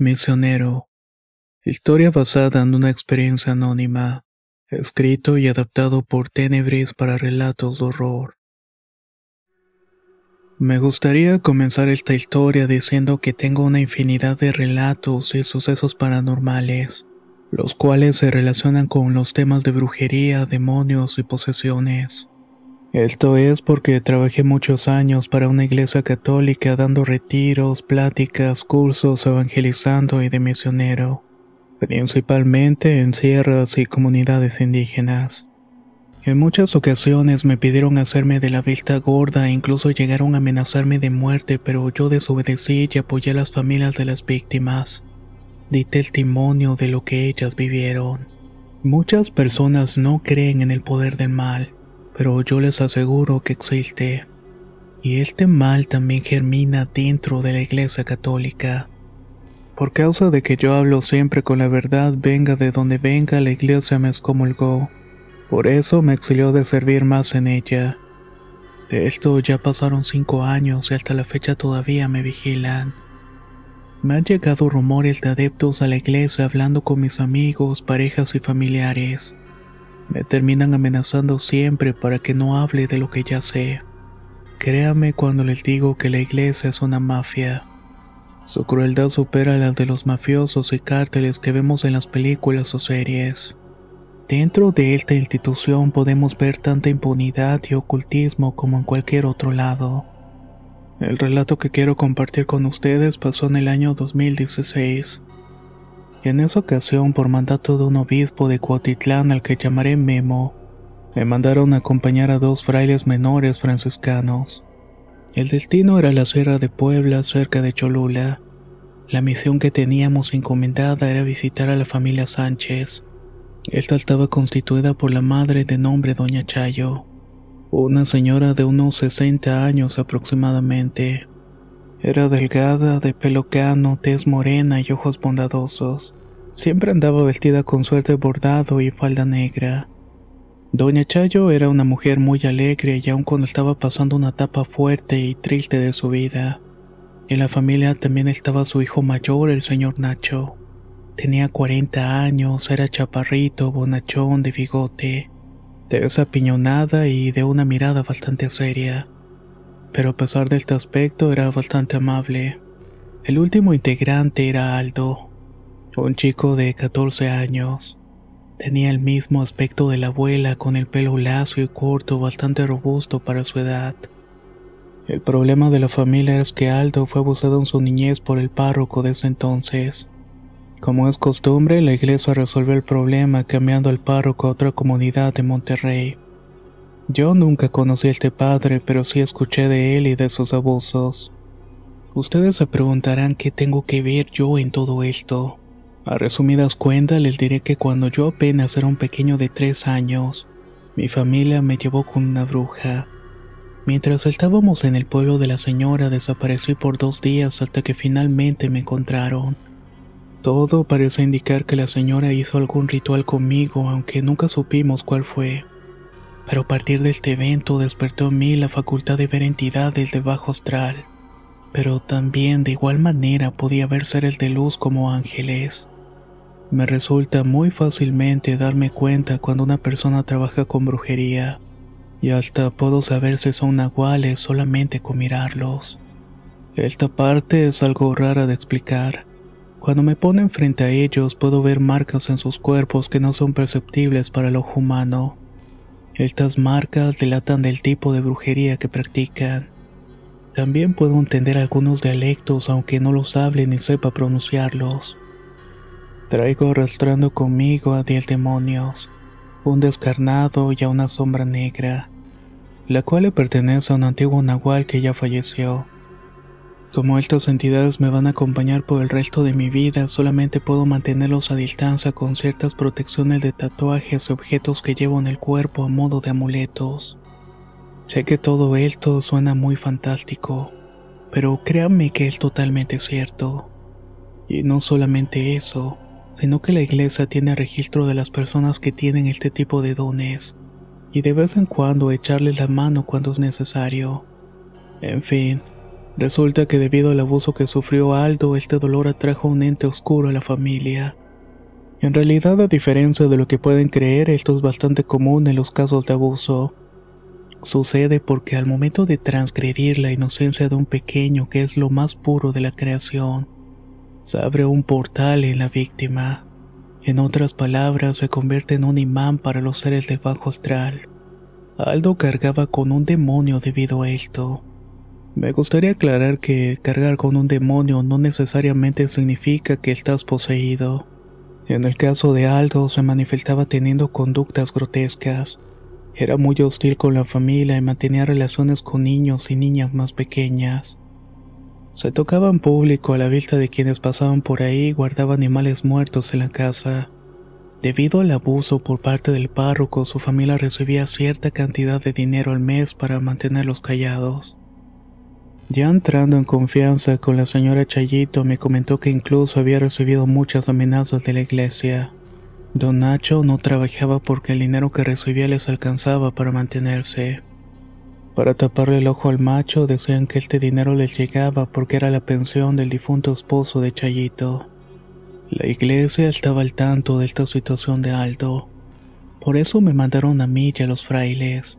Misionero. Historia basada en una experiencia anónima. Escrito y adaptado por Tenebris para relatos de horror. Me gustaría comenzar esta historia diciendo que tengo una infinidad de relatos y sucesos paranormales, los cuales se relacionan con los temas de brujería, demonios y posesiones. Esto es porque trabajé muchos años para una iglesia católica dando retiros, pláticas, cursos, evangelizando y de misionero, principalmente en sierras y comunidades indígenas. En muchas ocasiones me pidieron hacerme de la vista gorda e incluso llegaron a amenazarme de muerte, pero yo desobedecí y apoyé a las familias de las víctimas. Di testimonio de lo que ellas vivieron. Muchas personas no creen en el poder del mal, pero yo les aseguro que existe. Y este mal también germina dentro de la Iglesia Católica. Por causa de que yo hablo siempre con la verdad, venga de donde venga, la Iglesia me excomulgó. Por eso me exilió de servir más en ella. De esto ya pasaron cinco años y hasta la fecha todavía me vigilan. Me han llegado rumores de adeptos a la iglesia hablando con mis amigos, parejas y familiares. Me terminan amenazando siempre para que no hable de lo que ya sé. Créame cuando les digo que la iglesia es una mafia. Su crueldad supera la de los mafiosos y cárteles que vemos en las películas o series. Dentro de esta institución podemos ver tanta impunidad y ocultismo como en cualquier otro lado. El relato que quiero compartir con ustedes pasó en el año 2016. En esa ocasión, por mandato de un obispo de Cuautitlán al que llamaré Memo, me mandaron a acompañar a dos frailes menores franciscanos. El destino era la Sierra de Puebla, cerca de Cholula. La misión que teníamos encomendada era visitar a la familia Sánchez esta estaba constituida por la madre de nombre Doña Chayo, una señora de unos 60 años aproximadamente. Era delgada, de pelo cano, tez morena y ojos bondadosos. Siempre andaba vestida con suerte bordado y falda negra. Doña Chayo era una mujer muy alegre y aun cuando estaba pasando una etapa fuerte y triste de su vida. En la familia también estaba su hijo mayor, el señor Nacho. Tenía 40 años, era chaparrito, bonachón, de bigote, de esa piñonada y de una mirada bastante seria. Pero a pesar de este aspecto era bastante amable. El último integrante era Aldo, un chico de 14 años. Tenía el mismo aspecto de la abuela con el pelo lacio y corto, bastante robusto para su edad. El problema de la familia es que Aldo fue abusado en su niñez por el párroco de ese entonces. Como es costumbre, la iglesia resolvió el problema cambiando al párroco a otra comunidad de Monterrey. Yo nunca conocí a este padre, pero sí escuché de él y de sus abusos. Ustedes se preguntarán qué tengo que ver yo en todo esto. A resumidas cuentas les diré que cuando yo apenas era un pequeño de tres años, mi familia me llevó con una bruja. Mientras estábamos en el pueblo de la señora desaparecí por dos días hasta que finalmente me encontraron. Todo parece indicar que la señora hizo algún ritual conmigo, aunque nunca supimos cuál fue. Pero a partir de este evento despertó en mí la facultad de ver entidades de bajo astral. Pero también de igual manera podía ver seres de luz como ángeles. Me resulta muy fácilmente darme cuenta cuando una persona trabaja con brujería, y hasta puedo saber si son nahuales solamente con mirarlos. Esta parte es algo rara de explicar cuando me ponen frente a ellos puedo ver marcas en sus cuerpos que no son perceptibles para el ojo humano. Estas marcas delatan del tipo de brujería que practican. También puedo entender algunos dialectos aunque no los hable ni sepa pronunciarlos. Traigo arrastrando conmigo a diez demonios, un descarnado y a una sombra negra, la cual le pertenece a un antiguo nahual que ya falleció. Como estas entidades me van a acompañar por el resto de mi vida, solamente puedo mantenerlos a distancia con ciertas protecciones de tatuajes y objetos que llevo en el cuerpo a modo de amuletos. Sé que todo esto suena muy fantástico, pero créanme que es totalmente cierto. Y no solamente eso, sino que la iglesia tiene registro de las personas que tienen este tipo de dones, y de vez en cuando echarles la mano cuando es necesario. En fin, resulta que debido al abuso que sufrió Aldo, este dolor atrajo un ente oscuro a la familia. En realidad, a diferencia de lo que pueden creer, esto es bastante común en los casos de abuso. Sucede porque al momento de transgredir la inocencia de un pequeño que es lo más puro de la creación, se abre un portal en la víctima. En otras palabras, se convierte en un imán para los seres del bajo astral. Aldo cargaba con un demonio debido a esto. Me gustaría aclarar que cargar con un demonio no necesariamente significa que estás poseído. En el caso de Aldo se manifestaba teniendo conductas grotescas, era muy hostil con la familia y mantenía relaciones con niños y niñas más pequeñas. Se tocaba en público a la vista de quienes pasaban por ahí y guardaba animales muertos en la casa. Debido al abuso por parte del párroco, su familia recibía cierta cantidad de dinero al mes para mantenerlos callados. Ya entrando en confianza con la señora Chayito, me comentó que incluso había recibido muchas amenazas de la iglesia. Don Nacho no trabajaba porque el dinero que recibía les alcanzaba para mantenerse. Para taparle el ojo al macho decían que este dinero les llegaba porque era la pensión del difunto esposo de Chayito. La iglesia estaba al tanto de esta situación de Aldo. Por eso me mandaron a mí y a los frailes.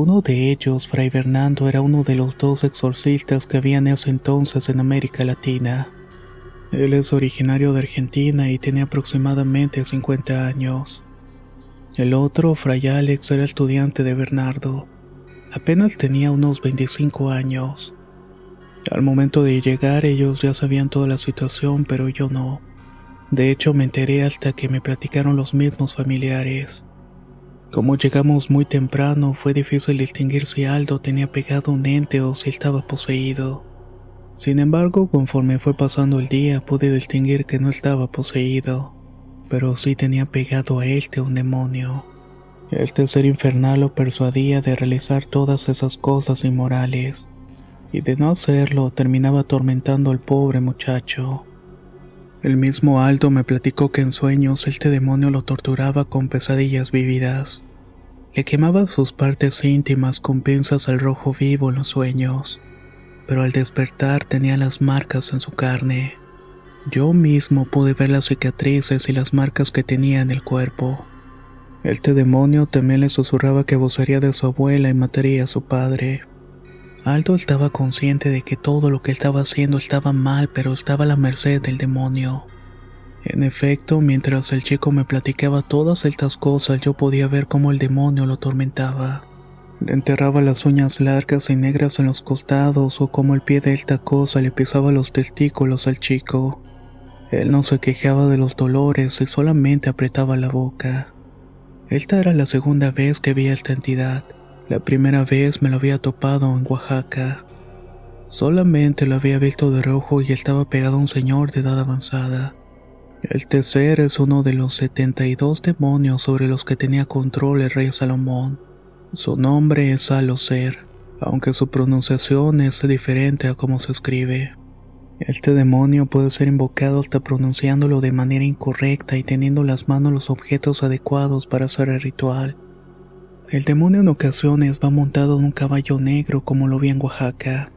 Uno de ellos, Fray Bernardo, era uno de los dos exorcistas que había en ese entonces en América Latina. Él es originario de Argentina y tenía aproximadamente 50 años. El otro, Fray Alex, era estudiante de Bernardo. Apenas tenía unos 25 años. Al momento de llegar ellos ya sabían toda la situación, pero yo no. De hecho me enteré hasta que me platicaron los mismos familiares. Como llegamos muy temprano, fue difícil distinguir si Aldo tenía pegado un ente o si estaba poseído. Sin embargo, conforme fue pasando el día, pude distinguir que no estaba poseído, pero sí tenía pegado a este un demonio. Este ser infernal lo persuadía de realizar todas esas cosas inmorales, y de no hacerlo terminaba atormentando al pobre muchacho. El mismo Aldo me platicó que en sueños este demonio lo torturaba con pesadillas vívidas. Le quemaba sus partes íntimas con pinzas al rojo vivo en los sueños, pero al despertar tenía las marcas en su carne. Yo mismo pude ver las cicatrices y las marcas que tenía en el cuerpo. Este demonio también le susurraba que abusaría de su abuela y mataría a su padre. Aldo estaba consciente de que todo lo que estaba haciendo estaba mal, pero estaba a la merced del demonio. En efecto, mientras el chico me platicaba todas estas cosas, yo podía ver cómo el demonio lo atormentaba. Le enterraba las uñas largas y negras en los costados o como el pie de esta cosa le pisaba los testículos al chico. Él no se quejaba de los dolores y solamente apretaba la boca. Esta era la segunda vez que vi a esta entidad. La primera vez me lo había topado en Oaxaca. Solamente lo había visto de rojo y estaba pegado a un señor de edad avanzada. Este ser es uno de los 72 demonios sobre los que tenía control el rey Salomón. Su nombre es Alocer, aunque su pronunciación es diferente a cómo se escribe. Este demonio puede ser invocado hasta pronunciándolo de manera incorrecta y teniendo las manos los objetos adecuados para hacer el ritual. El demonio en ocasiones va montado en un caballo negro como lo vi en Oaxaca.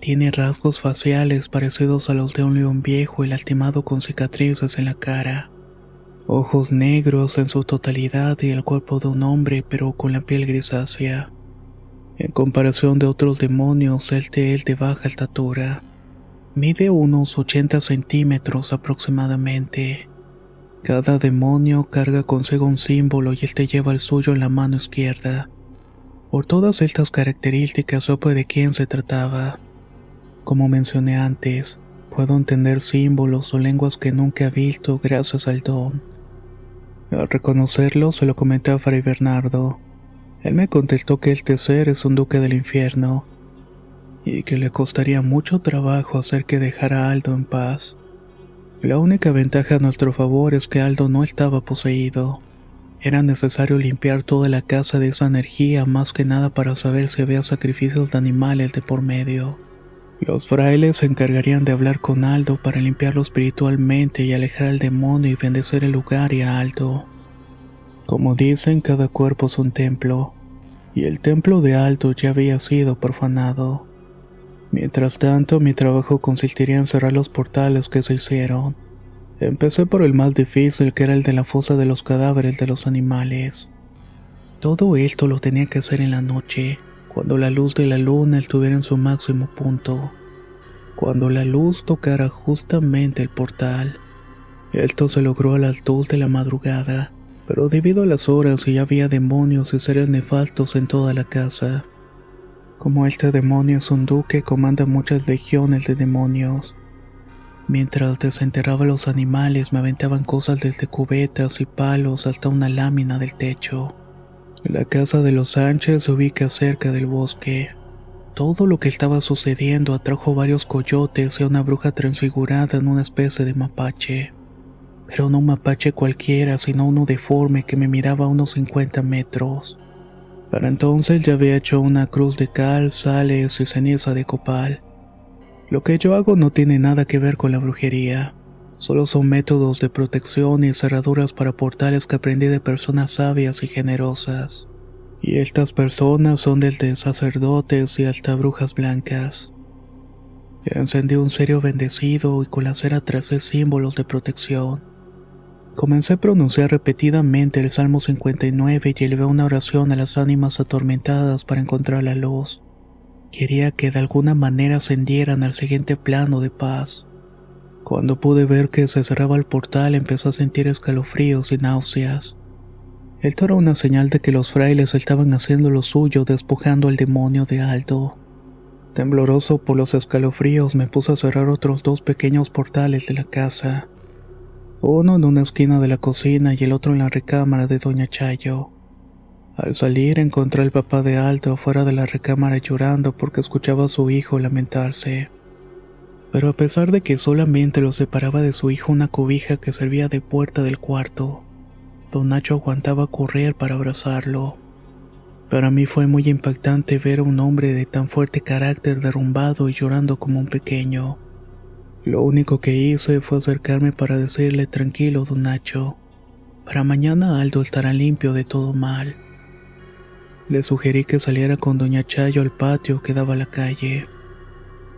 Tiene rasgos faciales parecidos a los de un león viejo y lastimado con cicatrices en la cara. Ojos negros en su totalidad y el cuerpo de un hombre pero con la piel grisácea. En comparación de otros demonios, de él de baja estatura. Mide unos 80 centímetros aproximadamente. Cada demonio carga consigo un símbolo y este lleva el suyo en la mano izquierda. Por todas estas características supe de quién se trataba. Como mencioné antes, puedo entender símbolos o lenguas que nunca he visto gracias al don. Al reconocerlo se lo comenté a Fray Bernardo. Él me contestó que este ser es un duque del infierno y que le costaría mucho trabajo hacer que dejara a Aldo en paz. La única ventaja a nuestro favor es que Aldo no estaba poseído. Era necesario limpiar toda la casa de esa energía más que nada para saber si había sacrificios de animales de por medio. Los frailes se encargarían de hablar con Aldo para limpiarlo espiritualmente y alejar al demonio y bendecir el lugar y a Aldo. Como dicen, cada cuerpo es un templo, y el templo de Aldo ya había sido profanado. Mientras tanto, mi trabajo consistiría en cerrar los portales que se hicieron. Empecé por el más difícil, que era el de la fosa de los cadáveres de los animales. Todo esto lo tenía que hacer en la noche, cuando la luz de la luna estuviera en su máximo punto. Cuando la luz tocara justamente el portal. Esto se logró a las dos de la madrugada, pero debido a las horas ya había demonios y seres nefastos en toda la casa. Como este demonio es un duque, comanda muchas legiones de demonios. Mientras desenterraba los animales, me aventaban cosas desde cubetas y palos hasta una lámina del techo. La casa de los Sánchez se ubica cerca del bosque. Todo lo que estaba sucediendo atrajo varios coyotes y a una bruja transfigurada en una especie de mapache. Pero no un mapache cualquiera, sino uno deforme que me miraba a unos 50 metros. Para entonces ya había hecho una cruz de cal, sales y ceniza de copal. Lo que yo hago no tiene nada que ver con la brujería. Solo son métodos de protección y cerraduras para portales que aprendí de personas sabias y generosas. Y estas personas son desde sacerdotes y hasta brujas blancas. Encendí un serio bendecido y con la cera tracé símbolos de protección. Comencé a pronunciar repetidamente el Salmo 59 y elevé una oración a las ánimas atormentadas para encontrar la luz. Quería que de alguna manera ascendieran al siguiente plano de paz. Cuando pude ver que se cerraba el portal empezó a sentir escalofríos y náuseas. Esto era una señal de que los frailes estaban haciendo lo suyo despojando al demonio de Aldo. Tembloroso por los escalofríos me puse a cerrar otros dos pequeños portales de la casa uno en una esquina de la cocina y el otro en la recámara de Doña Chayo. Al salir encontré al papá de Aldo afuera de la recámara llorando porque escuchaba a su hijo lamentarse. Pero a pesar de que solamente lo separaba de su hijo una cobija que servía de puerta del cuarto, don Nacho aguantaba correr para abrazarlo. Para mí fue muy impactante ver a un hombre de tan fuerte carácter derrumbado y llorando como un pequeño. Lo único que hice fue acercarme para decirle tranquilo, don Nacho. Para mañana Aldo estará limpio de todo mal. Le sugerí que saliera con doña Chayo al patio que daba a la calle.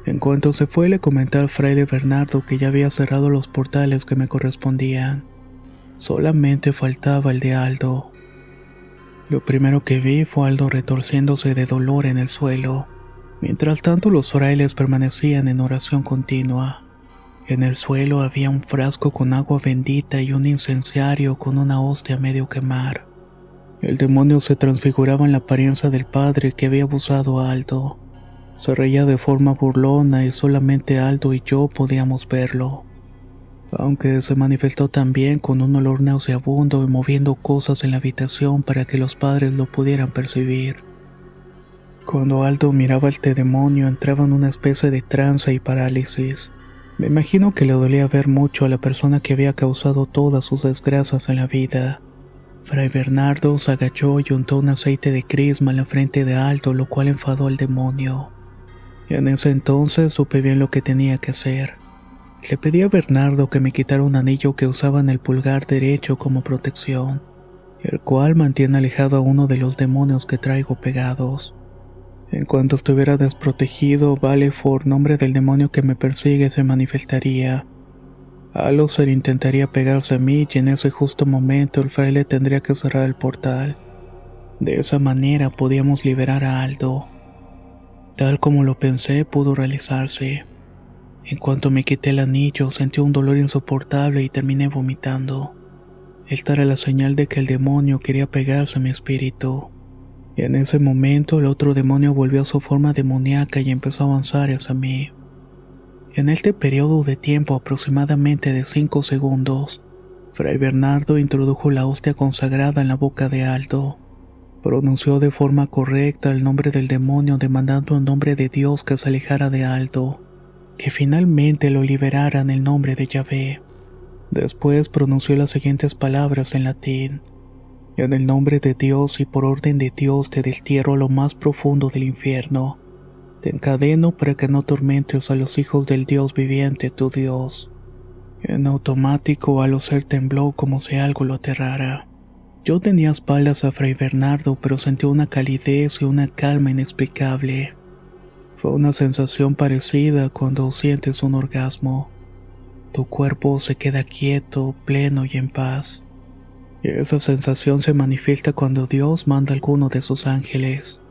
En cuanto se fue le comenté al fraile Bernardo que ya había cerrado los portales que me correspondían. Solamente faltaba el de Aldo. Lo primero que vi fue Aldo retorciéndose de dolor en el suelo. Mientras tanto los frailes permanecían en oración continua. En el suelo había un frasco con agua bendita y un incenciario con una hostia medio quemar. El demonio se transfiguraba en la apariencia del padre que había abusado a Aldo. Se reía de forma burlona y solamente Aldo y yo podíamos verlo. Aunque se manifestó también con un olor nauseabundo y moviendo cosas en la habitación para que los padres lo pudieran percibir. Cuando Aldo miraba a este demonio entraba en una especie de trance y parálisis. Me imagino que le dolía ver mucho a la persona que había causado todas sus desgracias en la vida. Fray Bernardo se agachó y untó un aceite de crisma en la frente de Aldo, lo cual enfadó al demonio. Y en ese entonces supe bien lo que tenía que hacer. Le pedí a Bernardo que me quitara un anillo que usaba en el pulgar derecho como protección, el cual mantiene alejado a uno de los demonios que traigo pegados. En cuanto estuviera desprotegido, Valefor, nombre del demonio que me persigue, se manifestaría. Aloser intentaría pegarse a mí y en ese justo momento el fraile tendría que cerrar el portal. De esa manera podíamos liberar a Aldo. Tal como lo pensé, pudo realizarse. En cuanto me quité el anillo, sentí un dolor insoportable y terminé vomitando. Esta era la señal de que el demonio quería pegarse a mi espíritu. En ese momento el otro demonio volvió a su forma demoníaca y empezó a avanzar hacia mí. En este periodo de tiempo aproximadamente de cinco segundos, Fray Bernardo introdujo la hostia consagrada en la boca de Aldo. Pronunció de forma correcta el nombre del demonio demandando en nombre de Dios que se alejara de Aldo, que finalmente lo liberara en el nombre de Yahvé. Después pronunció las siguientes palabras en latín. En el nombre de Dios y por orden de Dios te destierro a lo más profundo del infierno. Te encadeno para que no tormentes a los hijos del Dios viviente, tu Dios. En automático, al ser tembló como si algo lo aterrara. Yo tenía espaldas a Fray Bernardo, pero sentí una calidez y una calma inexplicable. Fue una sensación parecida cuando sientes un orgasmo. Tu cuerpo se queda quieto, pleno y en paz. Esa sensación se manifiesta cuando Dios manda a alguno de sus ángeles.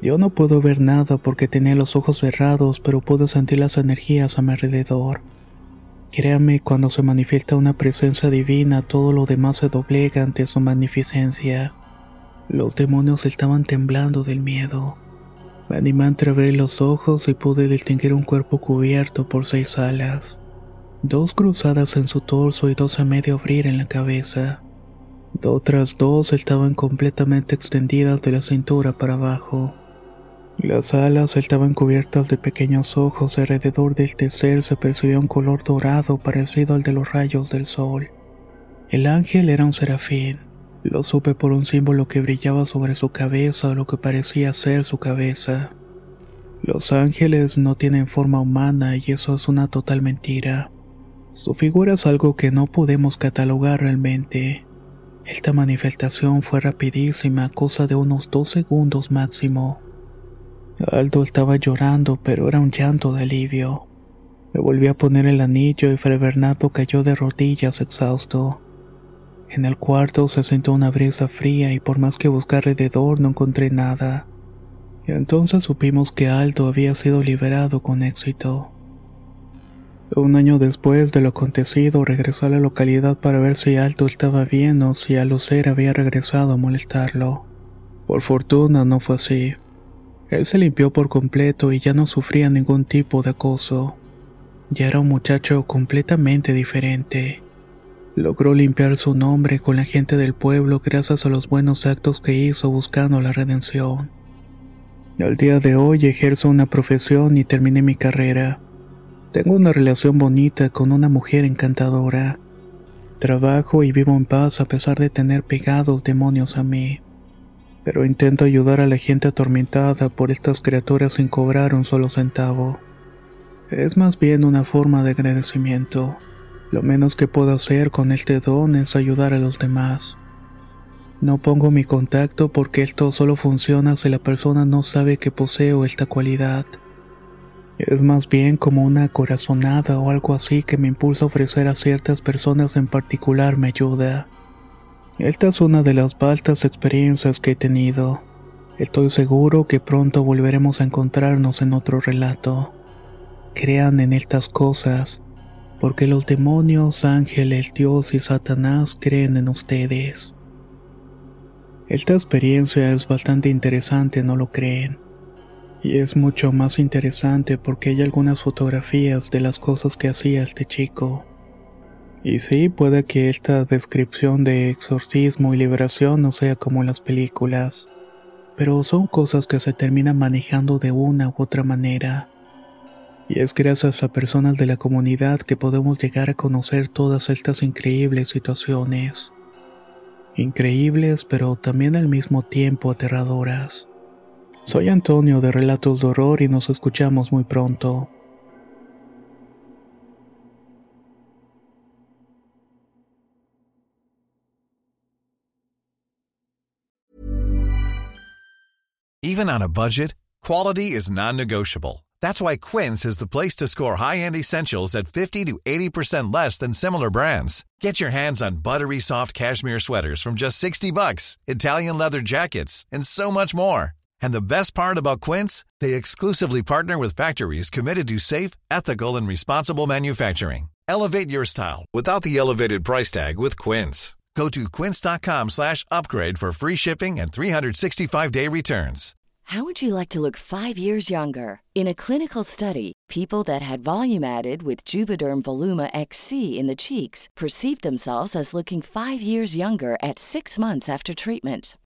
Yo no puedo ver nada porque tenía los ojos cerrados, pero puedo sentir las energías a mi alrededor. Créame, cuando se manifiesta una presencia divina, todo lo demás se doblega ante su magnificencia. Los demonios estaban temblando del miedo. Me animé a entreabrir los ojos y pude distinguir un cuerpo cubierto por seis alas. Dos cruzadas en su torso y dos a medio abrir en la cabeza. Otras dos estaban completamente extendidas de la cintura para abajo. Las alas estaban cubiertas de pequeños ojos y alrededor del tercer se percibía un color dorado parecido al de los rayos del sol. El ángel era un serafín. Lo supe por un símbolo que brillaba sobre su cabeza o lo que parecía ser su cabeza. Los ángeles no tienen forma humana y eso es una total mentira. Su figura es algo que no podemos catalogar realmente. Esta manifestación fue rapidísima, cosa de unos dos segundos máximo. Aldo estaba llorando, pero era un llanto de alivio. Me volví a poner el anillo y Fray Bernardo cayó de rodillas exhausto. En el cuarto se sentó una brisa fría y por más que busqué alrededor no encontré nada. Y entonces supimos que Aldo había sido liberado con éxito. Un año después de lo acontecido regresó a la localidad para ver si Aldo estaba bien o si Alucer había regresado a molestarlo. Por fortuna no fue así. Él se limpió por completo y ya no sufría ningún tipo de acoso. Ya era un muchacho completamente diferente. Logró limpiar su nombre con la gente del pueblo gracias a los buenos actos que hizo buscando la redención. Al día de hoy ejerzo una profesión y terminé mi carrera. Tengo una relación bonita con una mujer encantadora. Trabajo y vivo en paz a pesar de tener pegados demonios a mí pero intento ayudar a la gente atormentada por estas criaturas sin cobrar un solo centavo. Es más bien una forma de agradecimiento. Lo menos que puedo hacer con este don es ayudar a los demás. No pongo mi contacto porque esto solo funciona si la persona no sabe que poseo esta cualidad. Es más bien como una corazonada o algo así que me impulsa a ofrecer a ciertas personas en particular mi ayuda. Esta es una de las vastas experiencias que he tenido. Estoy seguro que pronto volveremos a encontrarnos en otro relato. Crean en estas cosas, porque los demonios, ángeles, Dios y Satanás creen en ustedes. Esta experiencia es bastante interesante, ¿no lo creen? Y es mucho más interesante porque hay algunas fotografías de las cosas que hacía este chico. Y sí, puede que esta descripción de exorcismo y liberación no sea como en las películas, pero son cosas que se terminan manejando de una u otra manera. Y es gracias a personas de la comunidad que podemos llegar a conocer todas estas increíbles situaciones. increíbles pero también al mismo tiempo aterradoras. Soy Antonio de Relatos de Horror y nos escuchamos muy pronto. Even on a budget, quality is non-negotiable. That's why Quince is the place to score high-end essentials at 50 to 80% less than similar brands. Get your hands on buttery soft cashmere sweaters from just 60 bucks, Italian leather jackets, and so much more. And the best part about Quince, they exclusively partner with factories committed to safe, ethical, and responsible manufacturing. Elevate your style without the elevated price tag with Quince. Go to quince.com slash upgrade for free shipping and 365-day returns. How would you like to look five years younger? In a clinical study, people that had volume added with Juvederm Voluma XC in the cheeks perceived themselves as looking five years younger at six months after treatment.